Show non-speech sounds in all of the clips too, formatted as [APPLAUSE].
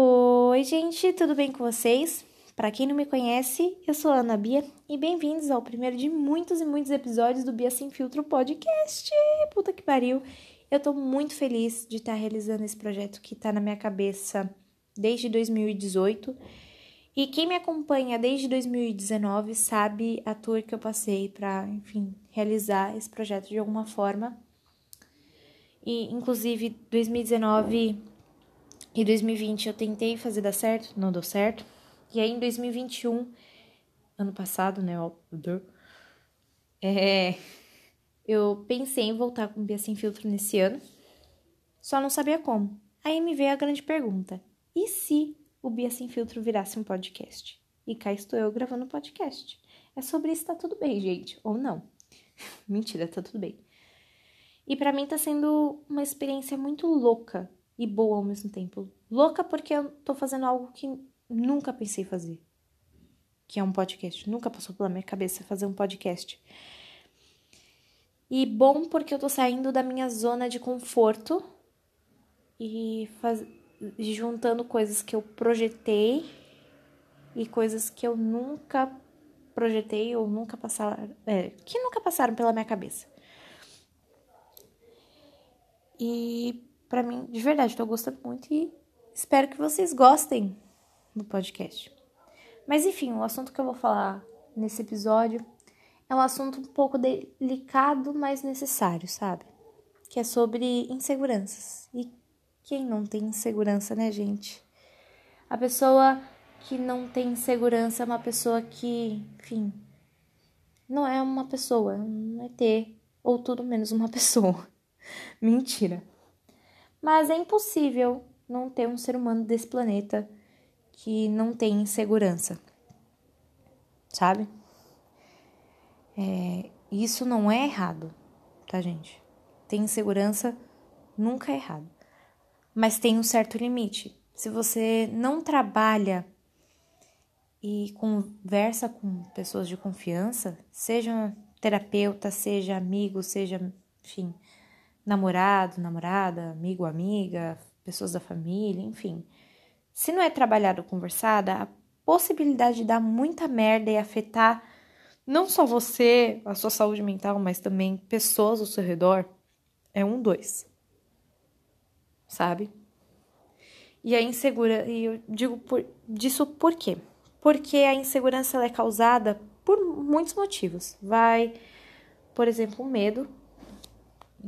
Oi, gente, tudo bem com vocês? Para quem não me conhece, eu sou a Ana Bia e bem-vindos ao primeiro de muitos e muitos episódios do Bia Sem Filtro Podcast. Puta que pariu! Eu tô muito feliz de estar realizando esse projeto que tá na minha cabeça desde 2018. E quem me acompanha desde 2019 sabe a tour que eu passei para, enfim, realizar esse projeto de alguma forma. E inclusive 2019 e 2020 eu tentei fazer dar certo, não deu certo. E aí em 2021, ano passado, né, é, eu pensei em voltar com Bia Sem Filtro nesse ano, só não sabia como. Aí me veio a grande pergunta: e se o Bia Sem Filtro virasse um podcast? E cá estou eu gravando um podcast. É sobre isso, tá tudo bem, gente. Ou não. [LAUGHS] Mentira, tá tudo bem. E para mim tá sendo uma experiência muito louca e boa ao mesmo tempo. Louca porque eu tô fazendo algo que nunca pensei fazer. Que é um podcast. Nunca passou pela minha cabeça fazer um podcast. E bom porque eu tô saindo da minha zona de conforto e faz... juntando coisas que eu projetei e coisas que eu nunca projetei ou nunca passaram, é, que nunca passaram pela minha cabeça. E para mim, de verdade, tô gostando muito e espero que vocês gostem do podcast. Mas enfim, o assunto que eu vou falar nesse episódio é um assunto um pouco delicado, mas necessário, sabe? Que é sobre inseguranças. E quem não tem insegurança, né, gente? A pessoa que não tem insegurança é uma pessoa que, enfim, não é uma pessoa, é um ET, ou tudo menos uma [LAUGHS] pessoa. Mentira. Mas é impossível não ter um ser humano desse planeta que não tem insegurança, sabe? É, isso não é errado, tá, gente? Ter insegurança nunca é errado. Mas tem um certo limite. Se você não trabalha e conversa com pessoas de confiança, seja terapeuta, seja amigo, seja, enfim, namorado, namorada, amigo, amiga, pessoas da família, enfim. Se não é trabalhado ou conversado, a possibilidade de dar muita merda e afetar não só você, a sua saúde mental, mas também pessoas ao seu redor, é um dois. Sabe? E a insegurança, e eu digo por, disso por quê? Porque a insegurança é causada por muitos motivos. Vai, por exemplo, o medo.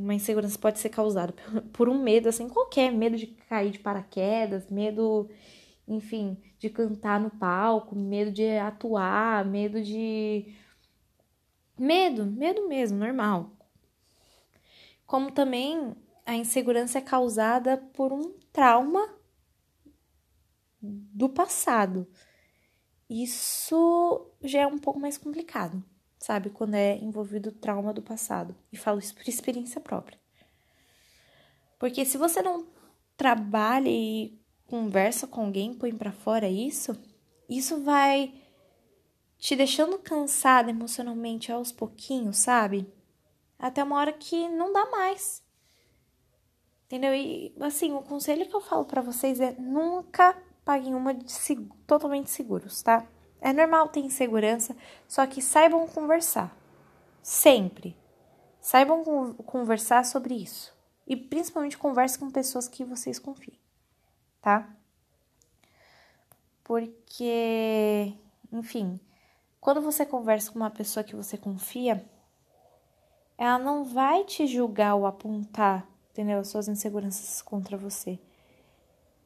Uma insegurança pode ser causada [LAUGHS] por um medo, assim, qualquer medo de cair de paraquedas, medo, enfim, de cantar no palco, medo de atuar, medo de Medo, medo mesmo, normal. Como também a insegurança é causada por um trauma do passado. Isso já é um pouco mais complicado, sabe? Quando é envolvido trauma do passado. E falo isso por experiência própria. Porque se você não trabalha e conversa com alguém, põe para fora isso, isso vai te deixando cansada emocionalmente aos pouquinhos, sabe? Até uma hora que não dá mais. Entendeu? E assim, o conselho que eu falo para vocês é nunca paguem uma de seg totalmente seguros, tá? É normal ter insegurança, só que saibam conversar. Sempre. Saibam conversar sobre isso. E principalmente converse com pessoas que vocês confiem, tá? Porque, enfim, quando você conversa com uma pessoa que você confia, ela não vai te julgar ou apontar, entendeu? Suas inseguranças contra você.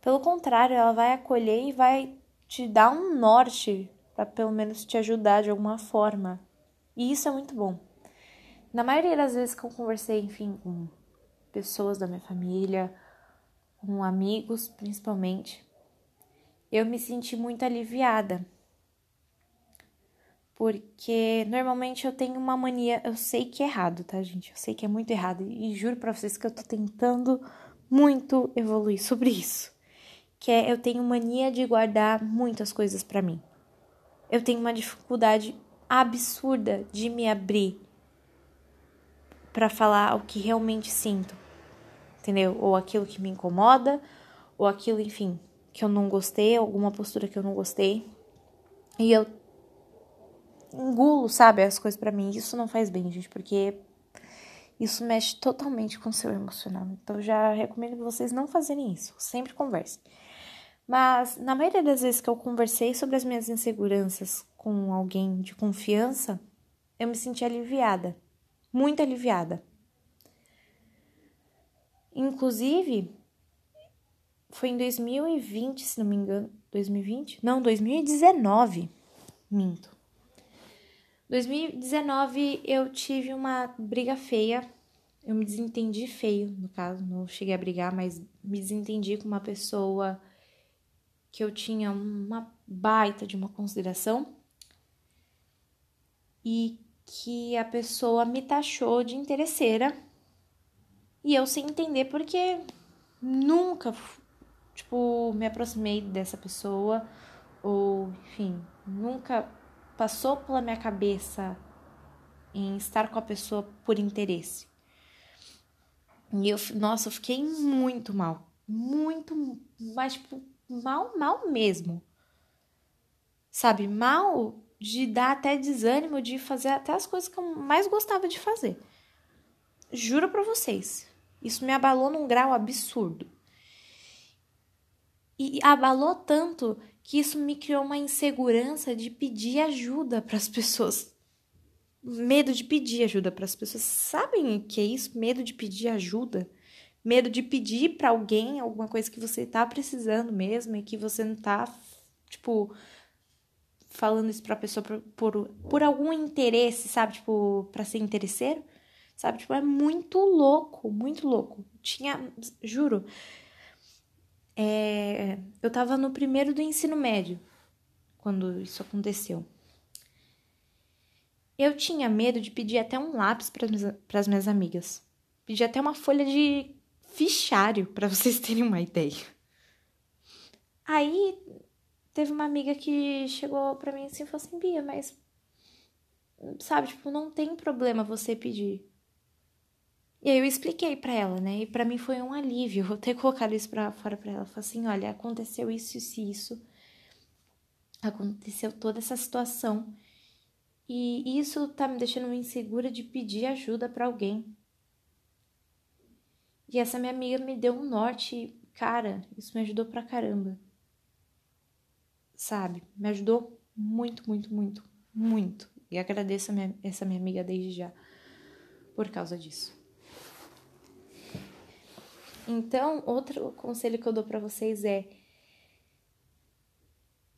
Pelo contrário, ela vai acolher e vai te dar um norte para pelo menos te ajudar de alguma forma. E isso é muito bom. Na maioria das vezes que eu conversei, enfim, com pessoas da minha família, com amigos principalmente, eu me senti muito aliviada porque normalmente eu tenho uma mania, eu sei que é errado, tá, gente? Eu sei que é muito errado e juro para vocês que eu tô tentando muito evoluir sobre isso. Que é eu tenho mania de guardar muitas coisas para mim. Eu tenho uma dificuldade absurda de me abrir para falar o que realmente sinto. Entendeu? Ou aquilo que me incomoda, ou aquilo, enfim, que eu não gostei, alguma postura que eu não gostei. E eu engulo, sabe, as coisas para mim. Isso não faz bem, gente, porque isso mexe totalmente com o seu emocional. Então, já recomendo que vocês não fazerem isso. Sempre conversem. Mas, na maioria das vezes que eu conversei sobre as minhas inseguranças com alguém de confiança, eu me senti aliviada. Muito aliviada. Inclusive, foi em 2020, se não me engano. 2020? Não, 2019. Minto. 2019 eu tive uma briga feia. Eu me desentendi feio, no caso, não cheguei a brigar, mas me desentendi com uma pessoa que eu tinha uma baita de uma consideração e que a pessoa me taxou de interesseira e eu sem entender porque nunca, tipo, me aproximei dessa pessoa ou, enfim, nunca passou pela minha cabeça em estar com a pessoa por interesse. E eu, nossa, eu fiquei muito mal. Muito, mas, tipo, mal, mal mesmo. Sabe? Mal de dar até desânimo de fazer até as coisas que eu mais gostava de fazer. Juro pra vocês. Isso me abalou num grau absurdo. E abalou tanto que isso me criou uma insegurança de pedir ajuda para as pessoas. Medo de pedir ajuda para as pessoas. Sabem o que é isso? Medo de pedir ajuda? Medo de pedir para alguém alguma coisa que você tá precisando mesmo e que você não tá, tipo, falando isso pra pessoa por, por, por algum interesse, sabe? Tipo, pra ser interesseiro, sabe? Tipo, é muito louco, muito louco. Tinha, juro, é, eu estava no primeiro do ensino médio quando isso aconteceu. Eu tinha medo de pedir até um lápis para as minhas amigas. Pedir até uma folha de fichário, para vocês terem uma ideia. Aí teve uma amiga que chegou para mim assim e falou assim: Bia, mas sabe, tipo, não tem problema você pedir. E aí eu expliquei para ela, né? E para mim foi um alívio eu ter colocado isso para fora para ela. Falei assim, olha, aconteceu isso, isso e isso. Aconteceu toda essa situação. E isso tá me deixando insegura de pedir ajuda para alguém. E essa minha amiga me deu um norte, cara, isso me ajudou pra caramba. Sabe? Me ajudou muito, muito, muito, muito. E agradeço minha, essa minha amiga desde já por causa disso. Então, outro conselho que eu dou para vocês é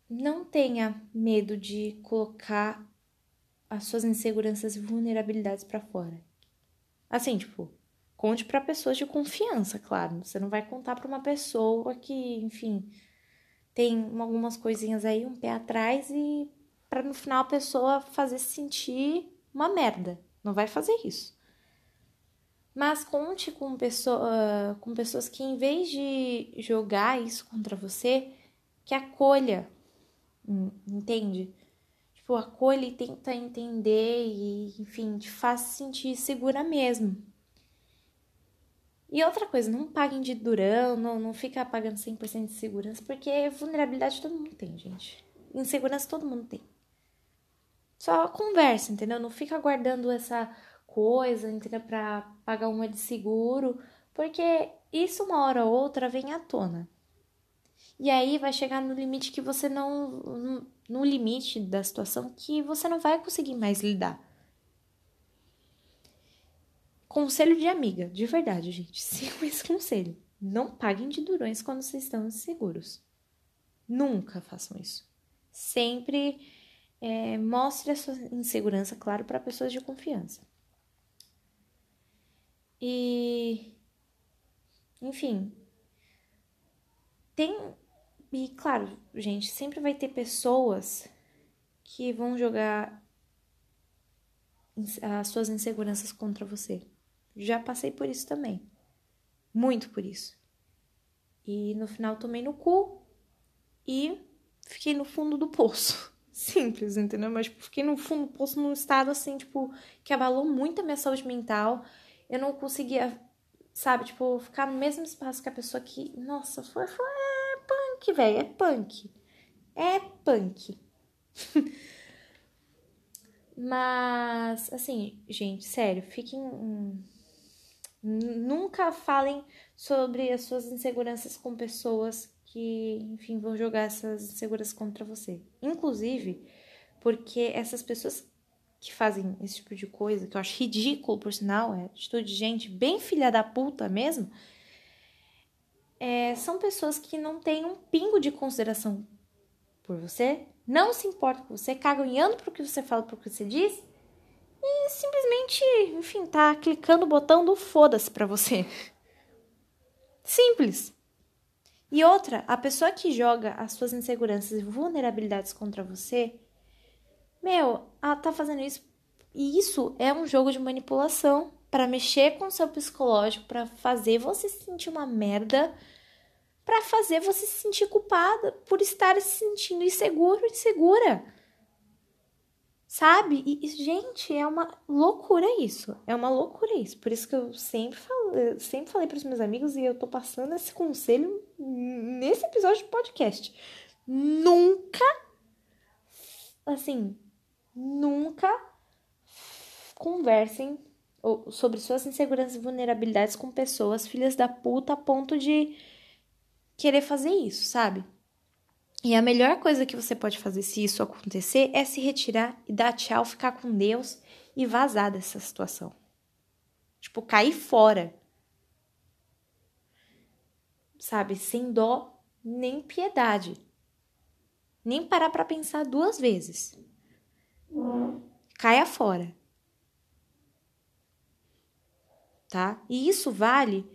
não tenha medo de colocar as suas inseguranças e vulnerabilidades para fora. Assim, tipo, conte para pessoas de confiança, claro. Você não vai contar para uma pessoa que, enfim, tem algumas coisinhas aí, um pé atrás e para no final a pessoa fazer se sentir uma merda. Não vai fazer isso. Mas conte com, pessoa, com pessoas que, em vez de jogar isso contra você, que acolha, entende? Tipo, acolha e tenta entender e, enfim, te faz se sentir segura mesmo. E outra coisa, não paguem de durão, não, não fica pagando 100% de segurança, porque vulnerabilidade todo mundo tem, gente. Insegurança todo mundo tem. Só conversa, entendeu? Não fica guardando essa coisa, entendeu? Para pagar uma de seguro, porque isso uma hora ou outra vem à tona. E aí vai chegar no limite que você não. no limite da situação que você não vai conseguir mais lidar. Conselho de amiga, de verdade, gente. Sigam esse conselho. Não paguem de durões quando vocês estão inseguros. Nunca façam isso. Sempre é, mostre a sua insegurança, claro, para pessoas de confiança. E. Enfim. Tem. E claro, gente, sempre vai ter pessoas que vão jogar as suas inseguranças contra você. Já passei por isso também. Muito por isso. E no final tomei no cu e fiquei no fundo do poço. [LAUGHS] Simples, entendeu? Mas tipo, fiquei no fundo do poço num estado assim, tipo, que abalou muito a minha saúde mental eu não conseguia, sabe, tipo, ficar no mesmo espaço que a pessoa que, nossa, foi, foi é, punk, velho, é punk. É punk. [LAUGHS] Mas, assim, gente, sério, fiquem. Nunca falem sobre as suas inseguranças com pessoas que, enfim, vão jogar essas inseguranças contra você. Inclusive, porque essas pessoas que fazem esse tipo de coisa, que eu acho ridículo, por sinal, é atitude de gente bem filha da puta mesmo, é, são pessoas que não têm um pingo de consideração por você, não se importam com você, cagam e andam pro que você fala, pro que você diz, e simplesmente, enfim, tá clicando o botão do foda-se pra você. Simples. E outra, a pessoa que joga as suas inseguranças e vulnerabilidades contra você, meu, ela tá fazendo isso. E isso é um jogo de manipulação para mexer com o seu psicológico, para fazer você se sentir uma merda, para fazer você se sentir culpada por estar se sentindo inseguro, insegura. Sabe? E, gente, é uma loucura isso. É uma loucura isso. Por isso que eu sempre, falo, sempre falei para os meus amigos e eu tô passando esse conselho nesse episódio de podcast. Nunca, assim, nunca conversem sobre suas inseguranças e vulnerabilidades com pessoas filhas da puta a ponto de querer fazer isso, sabe? E a melhor coisa que você pode fazer se isso acontecer é se retirar e dar tchau, ficar com Deus e vazar dessa situação. Tipo, cair fora. Sabe? Sem dó nem piedade. Nem parar para pensar duas vezes. Caia fora. Tá? E isso vale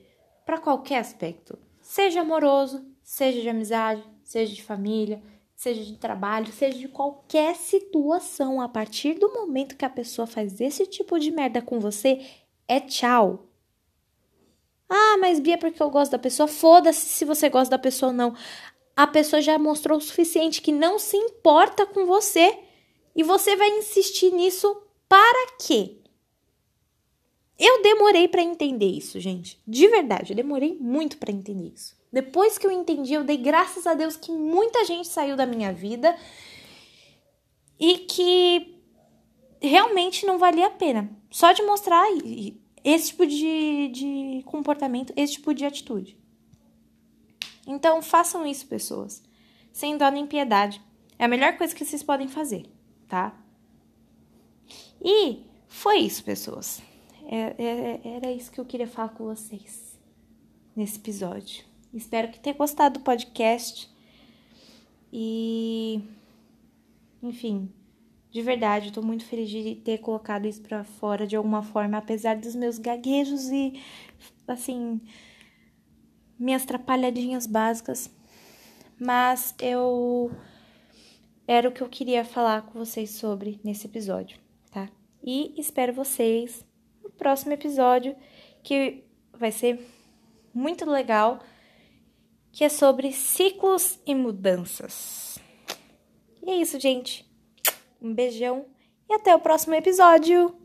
para qualquer aspecto. Seja amoroso, seja de amizade, seja de família, seja de trabalho, seja de qualquer situação. A partir do momento que a pessoa faz esse tipo de merda com você, é tchau. Ah, mas Bia, porque eu gosto da pessoa? Foda-se se você gosta da pessoa ou não. A pessoa já mostrou o suficiente que não se importa com você. E você vai insistir nisso para quê? Eu demorei para entender isso, gente. De verdade, eu demorei muito para entender isso. Depois que eu entendi, eu dei graças a Deus que muita gente saiu da minha vida e que realmente não valia a pena. Só de mostrar esse tipo de, de comportamento, esse tipo de atitude. Então, façam isso, pessoas. Sem dó nem piedade. É a melhor coisa que vocês podem fazer, tá? E foi isso, pessoas. É, é, era isso que eu queria falar com vocês nesse episódio. Espero que tenha gostado do podcast. E. Enfim, de verdade, tô muito feliz de ter colocado isso pra fora de alguma forma, apesar dos meus gaguejos e, assim, minhas trapalhadinhas básicas. Mas eu. Era o que eu queria falar com vocês sobre nesse episódio, tá? E espero vocês próximo episódio, que vai ser muito legal, que é sobre ciclos e mudanças. E é isso, gente. Um beijão e até o próximo episódio!